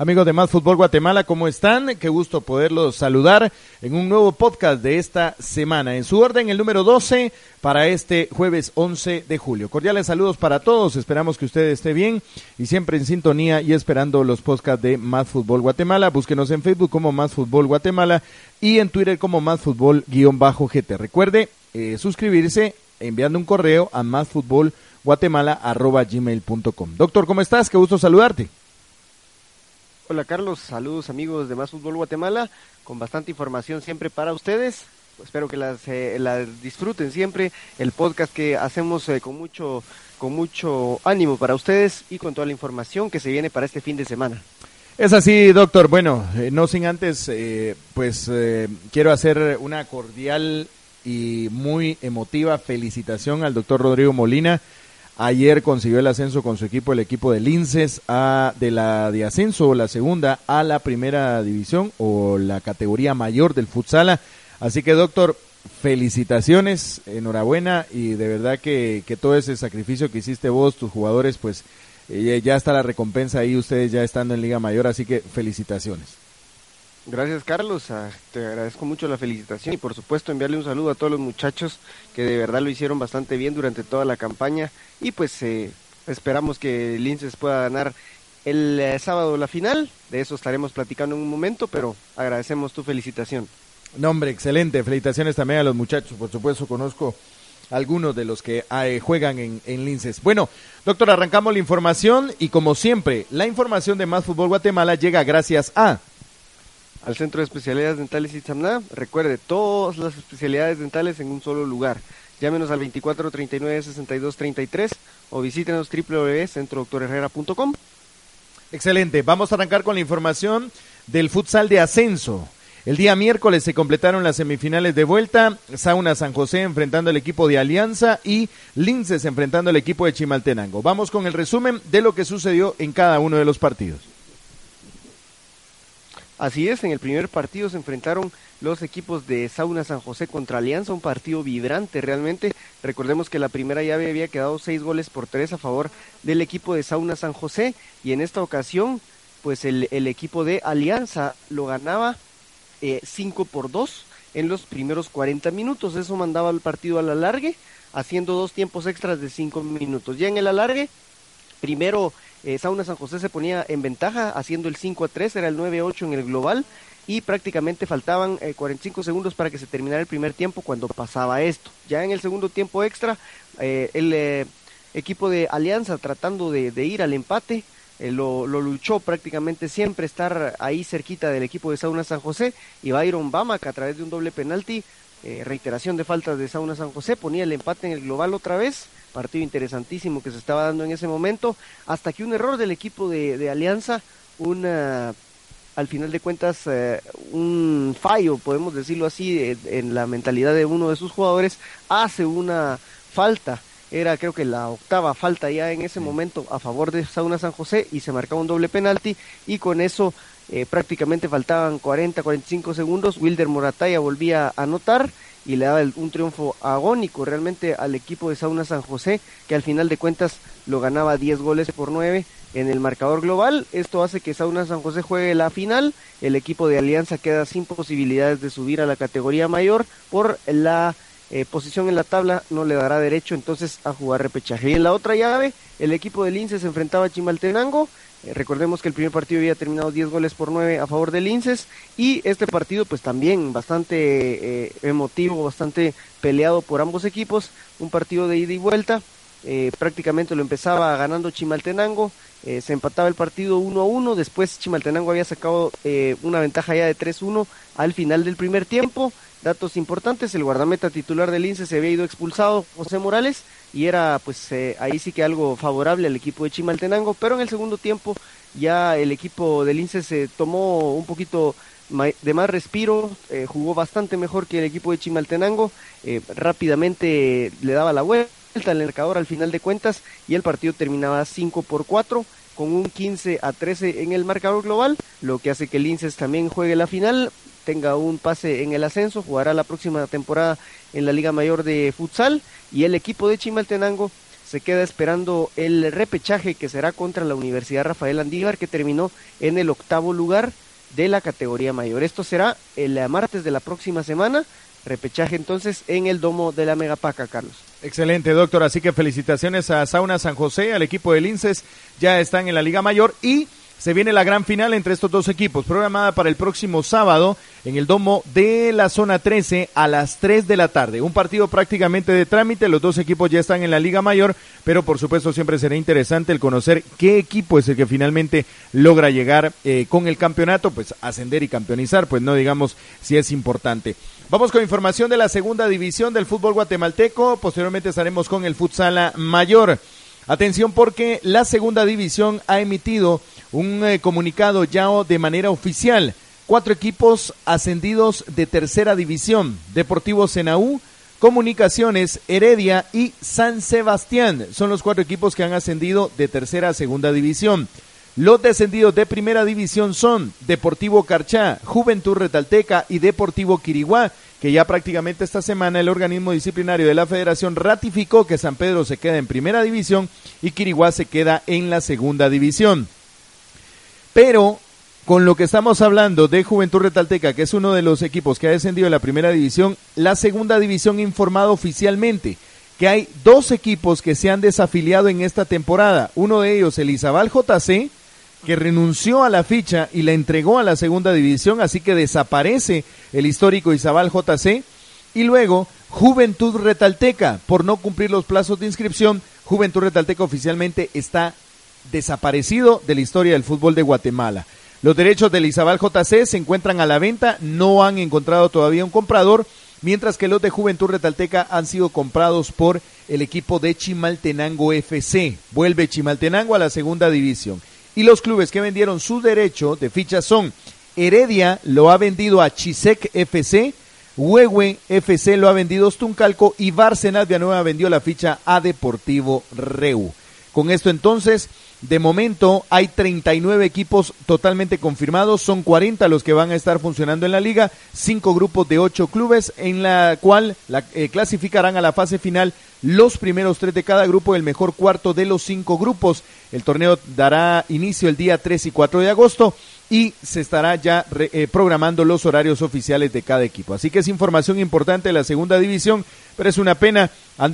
Amigos de Más Fútbol Guatemala, ¿cómo están? Qué gusto poderlos saludar en un nuevo podcast de esta semana. En su orden, el número 12 para este jueves 11 de julio. Cordiales saludos para todos. Esperamos que usted esté bien y siempre en sintonía y esperando los podcasts de Más Fútbol Guatemala. Búsquenos en Facebook como Más Fútbol Guatemala y en Twitter como Más Fútbol-GT. Recuerde eh, suscribirse enviando un correo a másfutbolguatemala.gmail.com. Doctor, ¿cómo estás? Qué gusto saludarte. Hola Carlos, saludos amigos de Más Fútbol Guatemala, con bastante información siempre para ustedes. Espero que las, eh, disfruten siempre, el podcast que hacemos eh, con, mucho, con mucho ánimo para ustedes y con toda la información que se viene para este fin de semana. Es así, doctor. Bueno, eh, no sin antes, pues quiero hacer una cordial y muy emotiva felicitación al doctor Rodrigo Molina. Ayer consiguió el ascenso con su equipo, el equipo de Linces, a, de la de ascenso, la segunda, a la primera división o la categoría mayor del futsala. Así que, doctor, felicitaciones, enhorabuena y de verdad que, que todo ese sacrificio que hiciste vos, tus jugadores, pues eh, ya está la recompensa ahí, ustedes ya estando en Liga Mayor, así que felicitaciones. Gracias Carlos, ah, te agradezco mucho la felicitación y por supuesto enviarle un saludo a todos los muchachos que de verdad lo hicieron bastante bien durante toda la campaña. Y pues eh, esperamos que Linces pueda ganar el eh, sábado la final, de eso estaremos platicando en un momento, pero agradecemos tu felicitación. No, hombre, excelente, felicitaciones también a los muchachos, por supuesto conozco algunos de los que eh, juegan en, en Linces. Bueno, doctor, arrancamos la información y como siempre, la información de Más Fútbol Guatemala llega gracias a... Al Centro de Especialidades Dentales Itzamná, recuerde todas las especialidades dentales en un solo lugar. Llámenos al 24 39 62 33 o visítenos www.centrodoctorherrera.com. Excelente, vamos a arrancar con la información del futsal de ascenso. El día miércoles se completaron las semifinales de vuelta, Sauna San José enfrentando al equipo de Alianza y Linces enfrentando al equipo de Chimaltenango. Vamos con el resumen de lo que sucedió en cada uno de los partidos. Así es, en el primer partido se enfrentaron los equipos de Sauna San José contra Alianza, un partido vibrante realmente. Recordemos que la primera llave había quedado seis goles por tres a favor del equipo de Sauna San José y en esta ocasión, pues el, equipo de Alianza lo ganaba 5 eh, por 2 en los primeros 40 minutos. Eso mandaba el partido a la largue, haciendo dos tiempos extras de 5 minutos. Ya en el alargue, primero eh, Sauna San José se ponía en ventaja, haciendo el 5 a 3, era el 9 a 8 en el global. Y prácticamente faltaban eh, 45 segundos para que se terminara el primer tiempo cuando pasaba esto. Ya en el segundo tiempo extra, eh, el equipo de Alianza tratando de, ir al empate, eh, lo, luchó prácticamente siempre estar ahí cerquita del equipo de Sauna San José y Byron Bamac a través de un doble penalti, eh, reiteración de faltas de Sauna San José, ponía el empate en el global otra vez, partido interesantísimo que se estaba dando en ese momento, hasta que un error del equipo de, de Alianza, una al final de cuentas eh, un fallo, podemos decirlo así, en la mentalidad de uno de sus jugadores, hace una falta. Era creo que la octava falta ya en ese momento a favor de Sauna San José y se marcaba un doble penalti y con eso eh, prácticamente faltaban 40, 45 segundos, Wilder Morataya volvía a anotar y le daba el, un triunfo agónico realmente al equipo de Sauna San José que al final de cuentas lo ganaba 10 goles por 9 en el marcador global. Esto hace que Sauna San José juegue la final. El equipo de Alianza queda sin posibilidades de subir a la categoría mayor por la eh, posición en la tabla no le dará derecho entonces a jugar repechaje. Y en la otra llave, el equipo del Linces se enfrentaba a Chimaltenango. Eh, recordemos que el primer partido había terminado 10 goles por 9 a favor del Linces. Y este partido, pues también bastante eh, emotivo, bastante peleado por ambos equipos. Un partido de ida y vuelta. Eh, prácticamente lo empezaba ganando Chimaltenango. se empataba el partido 1 a 1. Después Chimaltenango había sacado una ventaja ya de 3-1 al final del primer tiempo. Datos importantes, el guardameta titular del INSE se había ido expulsado, José Morales, y era pues eh, ahí sí que algo favorable al equipo de Chimaltenango, pero en el segundo tiempo ya el equipo del INSE se tomó un poquito de más respiro, eh, jugó bastante mejor que el equipo de Chimaltenango, eh, rápidamente le daba la vuelta al marcador al final de cuentas y el partido terminaba 5 por 4 con un 15 a 13 en el marcador global, lo que hace que el también juegue la final, tenga un pase en el ascenso, jugará la próxima temporada en la Liga Mayor de Futsal y el equipo de Chimaltenango se queda esperando el repechaje que será contra la Universidad Rafael Andívar que terminó en el octavo lugar de la categoría mayor. Esto será el martes de la próxima semana, repechaje entonces en el domo de la Megapaca, Carlos. Excelente, doctor. Así que felicitaciones a Sauna San José, al equipo del INSES. Ya están en la Liga Mayor y se viene la gran final entre estos dos equipos, programada para el próximo sábado en el domo de la zona 13 a las 3 de la tarde. Un partido prácticamente de trámite, los dos equipos ya están en la Liga Mayor, pero por supuesto siempre será interesante el conocer qué equipo es el que finalmente logra llegar eh, con el campeonato, pues ascender y campeonizar, pues no digamos si es importante. Vamos con información de la segunda división del fútbol guatemalteco, posteriormente estaremos con el futsala mayor. Atención porque la segunda división ha emitido un eh, comunicado ya de manera oficial. Cuatro equipos ascendidos de tercera división. Deportivo Senaú, Comunicaciones, Heredia y San Sebastián. Son los cuatro equipos que han ascendido de tercera a segunda división. Los descendidos de primera división son Deportivo Carchá, Juventud Retalteca y Deportivo Quiriguá, que ya prácticamente esta semana el organismo disciplinario de la federación ratificó que San Pedro se queda en primera división y Quiriguá se queda en la segunda división. Pero con lo que estamos hablando de Juventud Retalteca, que es uno de los equipos que ha descendido en la primera división, la segunda división ha informado oficialmente que hay dos equipos que se han desafiliado en esta temporada. Uno de ellos, el Izabal JC, que renunció a la ficha y la entregó a la segunda división, así que desaparece el histórico Izabal JC. Y luego, Juventud Retalteca, por no cumplir los plazos de inscripción, Juventud Retalteca oficialmente está desaparecido de la historia del fútbol de Guatemala. Los derechos del Izabal JC se encuentran a la venta, no han encontrado todavía un comprador, mientras que los de Juventud Retalteca han sido comprados por el equipo de Chimaltenango FC. Vuelve Chimaltenango a la segunda división. Y los clubes que vendieron su derecho de ficha son Heredia lo ha vendido a Chisec FC, Huehue FC lo ha vendido a Stuncalco y Barcenas Villanueva vendió la ficha a Deportivo Reu. Con esto entonces de momento hay 39 equipos totalmente confirmados, son 40 los que van a estar funcionando en la liga, cinco grupos de ocho clubes en la cual eh, clasificarán a la fase final los primeros tres de cada grupo, el mejor cuarto de los cinco grupos. El torneo dará inicio el día 3 y 4 de agosto y se estará ya eh, programando los horarios oficiales de cada equipo. Así que es información importante de la segunda división, pero es una pena, han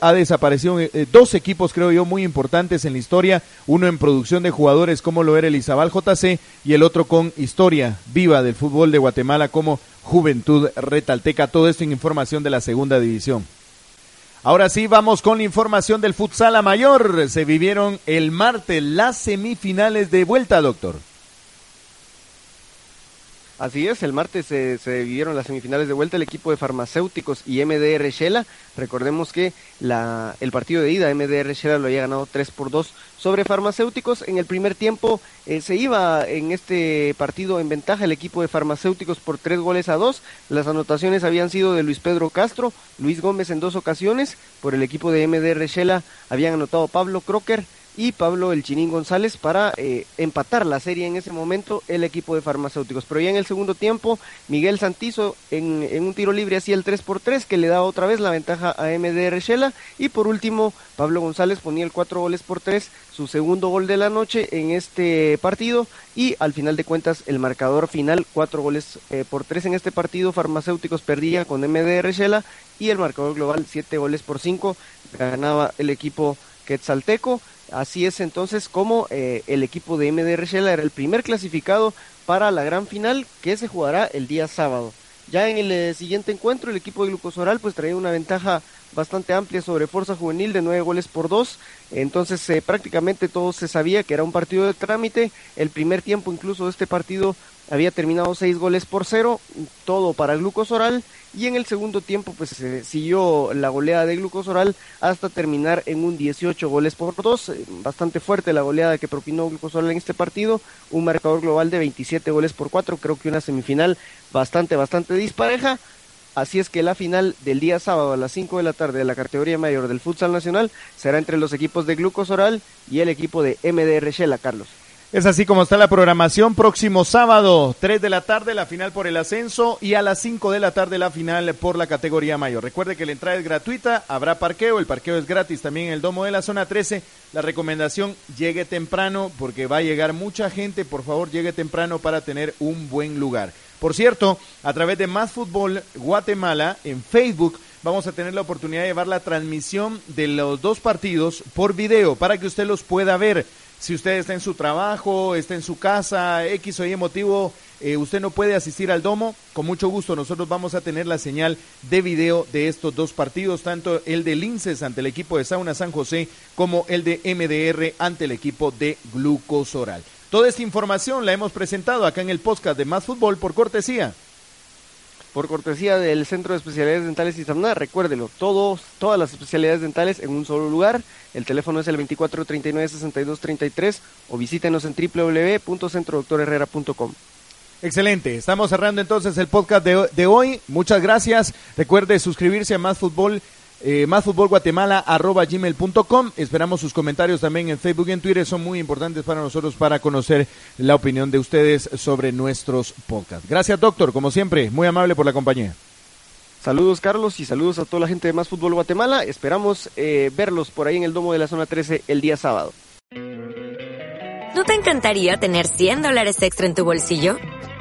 ha desaparecido eh, dos equipos, creo yo, muy importantes en la historia, uno en producción de jugadores como lo era el JC y el otro con historia viva del fútbol de Guatemala como Juventud Retalteca. Todo esto en información de la segunda división. Ahora sí, vamos con la información del futsal a mayor. Se vivieron el martes las semifinales de vuelta, doctor. Así es, el martes se, vivieron las semifinales de vuelta el equipo de farmacéuticos y MDR Shela. Recordemos que el partido de ida MDR Shela lo había ganado 3 por 2 sobre farmacéuticos. En el primer tiempo eh, se iba en este partido en ventaja el equipo de farmacéuticos por 3 goles a 2. Las anotaciones habían sido de Luis Pedro Castro, Luis Gómez en dos ocasiones. Por el equipo de MDR Shela habían anotado Pablo Crocker y Pablo El Chinín González para eh, empatar la serie en ese momento el equipo de farmacéuticos. Pero ya en el segundo tiempo, Miguel Santizo en, un tiro libre hacía el 3 por 3 que le da otra vez la ventaja a MDR Shela. Y por último, Pablo González ponía el 4 goles por 3, su segundo gol de la noche en este partido. Y al final de cuentas, el marcador final, 4 goles eh, por 3 en este partido. Farmacéuticos perdía con MDR Shela y el marcador global, 7 goles por 5, ganaba el equipo Quetzalteco. Así es entonces como eh, el equipo de MDR Shela era el primer clasificado para la gran final que se jugará el día sábado. Ya en el eh, siguiente encuentro el equipo de Glucosoral pues traía una ventaja bastante amplia sobre Fuerza Juvenil de nueve goles por dos. Entonces eh, prácticamente todo se sabía que era un partido de trámite. El primer tiempo incluso de este partido había terminado seis goles por cero, todo para Glucosoral y en el segundo tiempo pues siguió la goleada de Glucosoral hasta terminar en un 18 goles por dos, eh, bastante fuerte la goleada que propinó Glucosoral en este partido, un marcador global de 27 goles por cuatro, creo que una semifinal bastante bastante dispareja. Así es que la final del día sábado a las 5 de la tarde de la categoría mayor del futsal nacional será entre los equipos de Glucosoral y el equipo de MDR Shela, Carlos. Es así como está la programación. Próximo sábado, 3 de la tarde, la final por el ascenso y a las 5 de la tarde la final por la categoría mayor. Recuerde que la entrada es gratuita, habrá parqueo, el parqueo es gratis también en el domo de la zona 13. La recomendación, llegue temprano porque va a llegar mucha gente. Por favor, llegue temprano para tener un buen lugar. Por cierto, a través de Más Fútbol Guatemala en Facebook vamos a tener la oportunidad de llevar la transmisión de los dos partidos por video para que usted los pueda ver. Si usted está en su trabajo, está en su casa, X o Y motivo, eh, usted no puede asistir al domo, con mucho gusto nosotros vamos a tener la señal de video de estos dos partidos, tanto el de Linces ante el equipo de Sauna San José como el de MDR ante el equipo de Glucosoral. Toda esta información la hemos presentado acá en el podcast de Más Fútbol por cortesía por cortesía del Centro de Especialidades Dentales Samna. Recuérdelo, todos, todas las especialidades dentales en un solo lugar. El teléfono es el 2439-6233 o visítenos en www.centrodoctorherrera.com. Excelente, estamos cerrando entonces el podcast de, de hoy. Muchas gracias. Recuerde suscribirse a Más Fútbol eh, gmail.com Esperamos sus comentarios también en Facebook y en Twitter. Son muy importantes para nosotros para conocer la opinión de ustedes sobre nuestros podcasts. Gracias, doctor. Como siempre, muy amable por la compañía. Saludos, Carlos, y saludos a toda la gente de Más Fútbol Guatemala. Esperamos eh, verlos por ahí en el domo de la zona 13 el día sábado. ¿No te encantaría tener 100 dólares extra en tu bolsillo?